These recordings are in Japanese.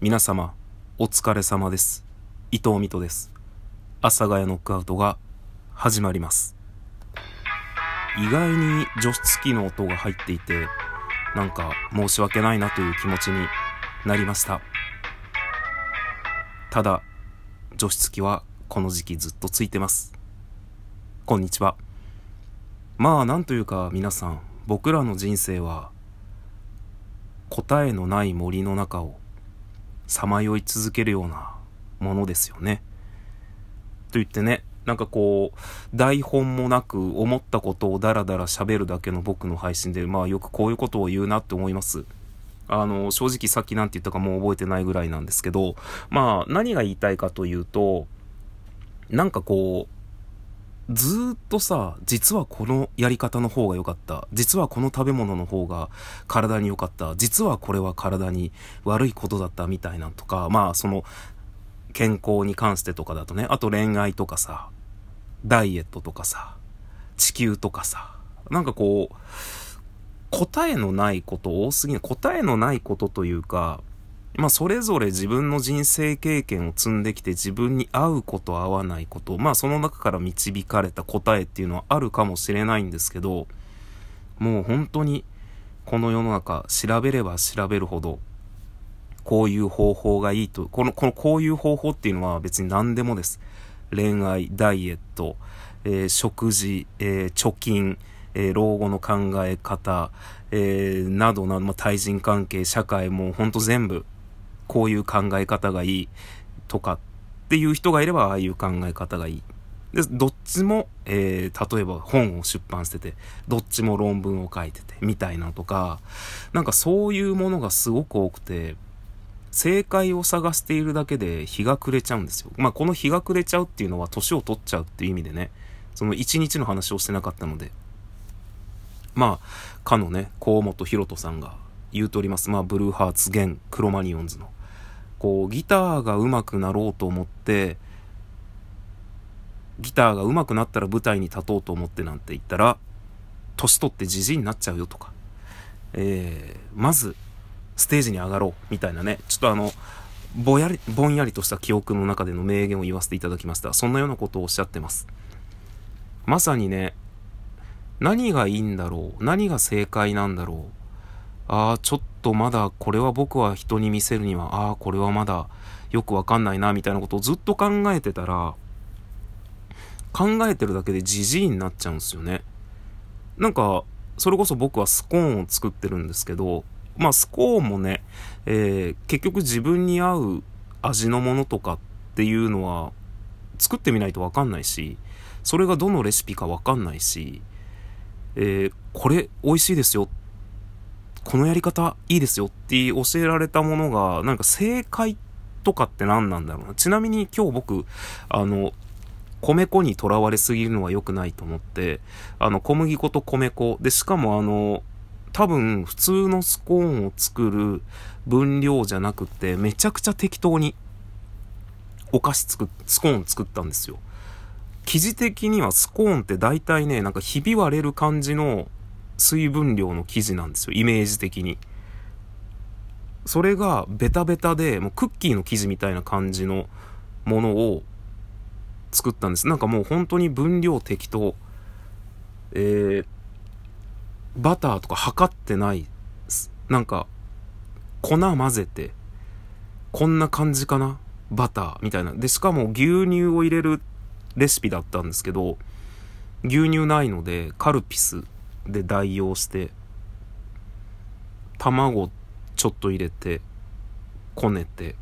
皆様、お疲れ様です。伊藤美斗です。阿佐ヶ谷ノックアウトが始まります。意外に除湿機の音が入っていて、なんか申し訳ないなという気持ちになりました。ただ、除湿機はこの時期ずっとついてます。こんにちは。まあ、なんというか皆さん、僕らの人生は、答えのない森の中をさまよい続けるようなものですよね。と言ってね、なんかこう、台本もなく思ったことをダラダラ喋るだけの僕の配信で、まあよくこういうことを言うなって思います。あの、正直さっき何て言ったかもう覚えてないぐらいなんですけど、まあ何が言いたいかというと、なんかこう、ずっとさ、実はこのやり方の方が良かった。実はこの食べ物の方が体に良かった。実はこれは体に悪いことだったみたいなとか、まあその健康に関してとかだとね、あと恋愛とかさ、ダイエットとかさ、地球とかさ、なんかこう、答えのないこと多すぎない。答えのないことというか、まあ、それぞれ自分の人生経験を積んできて自分に合うこと合わないこと、まあ、その中から導かれた答えっていうのはあるかもしれないんですけど、もう本当にこの世の中調べれば調べるほど、こういう方法がいいと、この、この、こういう方法っていうのは別に何でもです。恋愛、ダイエット、えー、食事、えー、貯金、えー、老後の考え方、えー、などなど、まあ、対人関係、社会もほんと全部こういう考え方がいいとかっていう人がいれば、ああいう考え方がいい。で、どっちも、えー、例えば本を出版してて、どっちも論文を書いてて、みたいなとか、なんかそういうものがすごく多くて、正解を探しているだけで日が暮れちゃうんですよ。まあ、この日が暮れちゃうっていうのは年を取っちゃうっていう意味でね、その一日の話をしてなかったので、まあ、かのね、河本博人さんが言うとおります。まあ、ブルーハーツ、現、クロマニオンズの。こう、ギターが上手くなろうと思って、ギターが上手くなったら舞台に立とうと思ってなんて言ったら、年取ってじじいになっちゃうよとか、えー、まず、ステージに上がろう、みたいなね、ちょっとあの、ぼやり、ぼんやりとした記憶の中での名言を言わせていただきました。そんなようなことをおっしゃってます。まさにね、何がいいんだろう何が正解なんだろうああ、ちょっとまだこれは僕は人に見せるには、ああ、これはまだよくわかんないな、みたいなことをずっと考えてたら、考えてるだけでじじいになっちゃうんですよね。なんか、それこそ僕はスコーンを作ってるんですけど、まあスコーンもね、えー、結局自分に合う味のものとかっていうのは作ってみないとわかんないし、それがどのレシピかわかんないし、えー、これ美味しいですよこのやり方いいですよって教えられたものが、なんか正解とかって何なんだろうな。ちなみに今日僕、あの、米粉にとらわれすぎるのは良くないと思って、あの、小麦粉と米粉。で、しかもあの、多分普通のスコーンを作る分量じゃなくて、めちゃくちゃ適当にお菓子作っ、スコーン作ったんですよ。生地的にはスコーンって大体ね、なんかひび割れる感じの水分量の生地なんですよ、イメージ的に。それがベタベタで、もうクッキーの生地みたいな感じのものを作ったんです。なんかもう本当に分量適当。えー、バターとか測ってない。なんか、粉混ぜて、こんな感じかな？バターみたいな。で、しかも牛乳を入れるレシピだったんですけど、牛乳ないので、カルピスで代用して卵ちょっと入れてこねて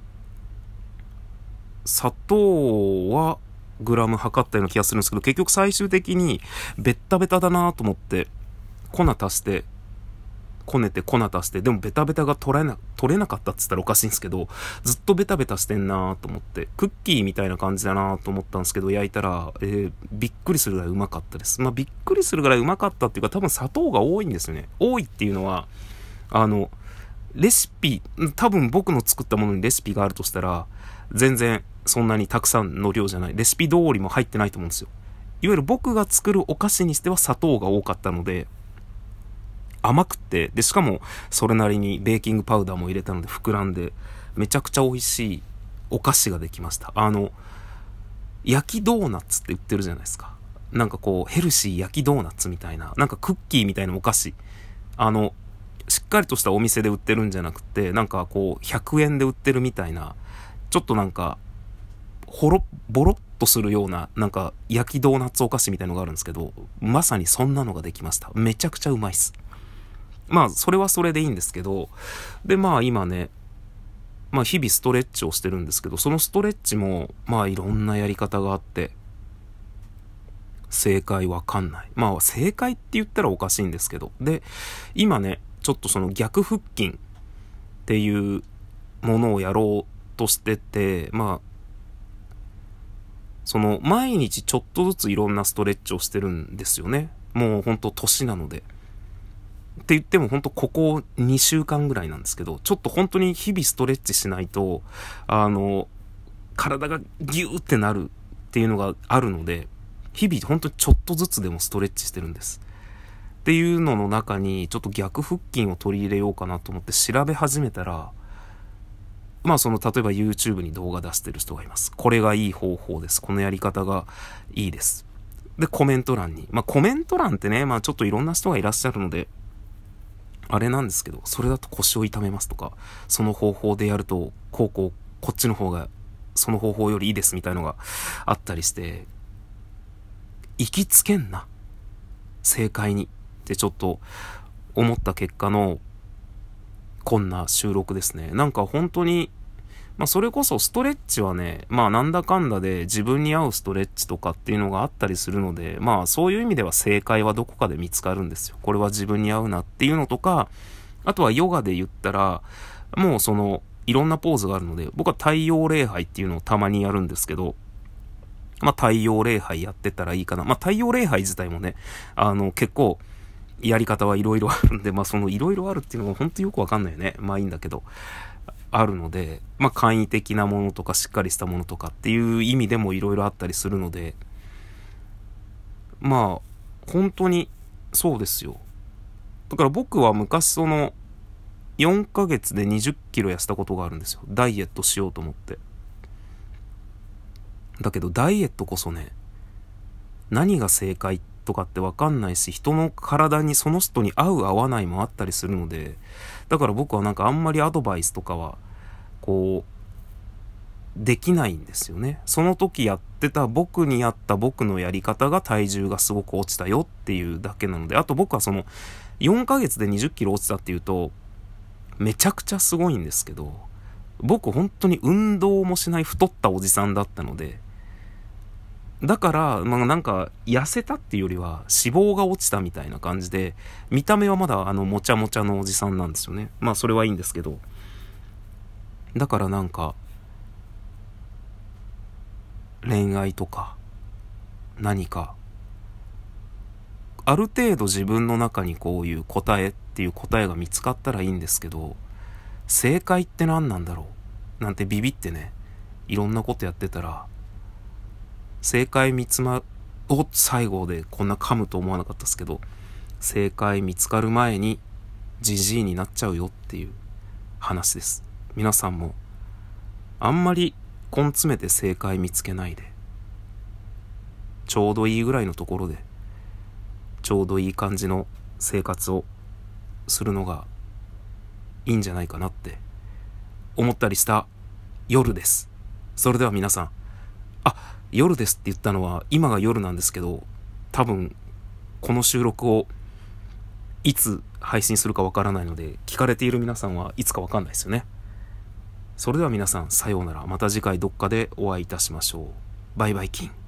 砂糖はグラム測ったような気がするんですけど結局最終的にベッタベタだなと思って粉足してこねて粉足して、でもベタベタが取れな、取れなかったって言ったらおかしいんですけど、ずっとベタベタしてんなと思って、クッキーみたいな感じだなと思ったんですけど、焼いたら、えー、びっくりするぐらいうまかったです。まあ、びっくりするぐらいうまかったっていうか、多分砂糖が多いんですよね。多いっていうのは、あの、レシピ、多分僕の作ったものにレシピがあるとしたら、全然そんなにたくさんの量じゃない。レシピ通りも入ってないと思うんですよ。いわゆる僕が作るお菓子にしては砂糖が多かったので、甘くて、で、しかもそれなりにベーキングパウダーも入れたので膨らんで、めちゃくちゃ美味しいお菓子ができました。あの、焼きドーナツって売ってるじゃないですか。なんかこう、ヘルシー焼きドーナツみたいな、なんかクッキーみたいなお菓子。あの、しっかりとしたお店で売ってるんじゃなくて、なんかこう、100円で売ってるみたいな、ちょっとなんか、ほろ、ボロっとするような、なんか、焼きドーナツお菓子みたいのがあるんですけど、まさにそんなのができました。めちゃくちゃうまいっす。まあ、それはそれでいいんですけど、で、まあ今ね、まあ日々ストレッチをしてるんですけど、そのストレッチも、まあいろんなやり方があって、正解わかんない。まあ正解って言ったらおかしいんですけど。で、今ね、ちょっとその逆腹筋っていうものをやろうとしてて、まあ、その毎日ちょっとずついろんなストレッチをしてるんですよね。もうほんと年なので。って言っても本当ここ2週間ぐらいなんですけど、ちょっと本当に日々ストレッチしないと、あの、体がギューってなるっていうのがあるので、日々本当にちょっとずつでもストレッチしてるんです。っていうのの中に、ちょっと逆腹筋を取り入れようかなと思って調べ始めたら、まあその、例えば YouTube に動画出してる人がいます。これがいい方法です。このやり方がいいです。で、コメント欄に。まあコメント欄ってね、まあちょっといろんな人がいらっしゃるので、あれなんですけど、それだと腰を痛めますとか、その方法でやると、こうこう、こっちの方が、その方法よりいいですみたいのがあったりして、行きつけんな。正解に。ってちょっと思った結果の、こんな収録ですね。なんか本当にまあ、それこそストレッチはね、まあ、なんだかんだで自分に合うストレッチとかっていうのがあったりするので、まあ、そういう意味では正解はどこかで見つかるんですよ。これは自分に合うなっていうのとか、あとはヨガで言ったら、もうその、いろんなポーズがあるので、僕は太陽礼拝っていうのをたまにやるんですけど、まあ、太陽礼拝やってたらいいかな。まあ、太陽礼拝自体もね、あの、結構、やり方はいろいろあるんで、まあ、そのいろいろあるっていうのは本当よくわかんないよね。まあいいんだけど。あるので、まあ、簡易的なものとかしっかりしたものとかっていう意味でもいろいろあったりするので、まあ、本当にそうですよ。だから僕は昔その、4ヶ月で20キロ痩せたことがあるんですよ。ダイエットしようと思って。だけどダイエットこそね、何が正解とかってわかんないし、人の体にその人に合う合わないもあったりするので、だから僕はなんかあんまりアドバイスとかは、こう、できないんですよね。その時やってた僕にやった僕のやり方が体重がすごく落ちたよっていうだけなので、あと僕はその4ヶ月で20キロ落ちたっていうと、めちゃくちゃすごいんですけど、僕本当に運動もしない太ったおじさんだったので、だから、まあなんか、痩せたっていうよりは、脂肪が落ちたみたいな感じで、見た目はまだあの、もちゃもちゃのおじさんなんですよね。まあそれはいいんですけど。だからなんか、恋愛とか、何か、ある程度自分の中にこういう答えっていう答えが見つかったらいいんですけど、正解って何なんだろう？なんてビビってね、いろんなことやってたら、正解見つま、お最後でこんな噛むと思わなかったですけど、正解見つかる前に、じじいになっちゃうよっていう話です。皆さんも、あんまり根詰めて正解見つけないで、ちょうどいいぐらいのところで、ちょうどいい感じの生活をするのがいいんじゃないかなって思ったりした夜です。それでは皆さん、あ、夜ですって言ったのは今が夜なんですけど、多分この収録をいつ配信するかわからないので、聞かれている皆さんはいつかわかんないですよね。それでは皆さん、さようなら。また次回どっかでお会いいたしましょう。バイバイキン。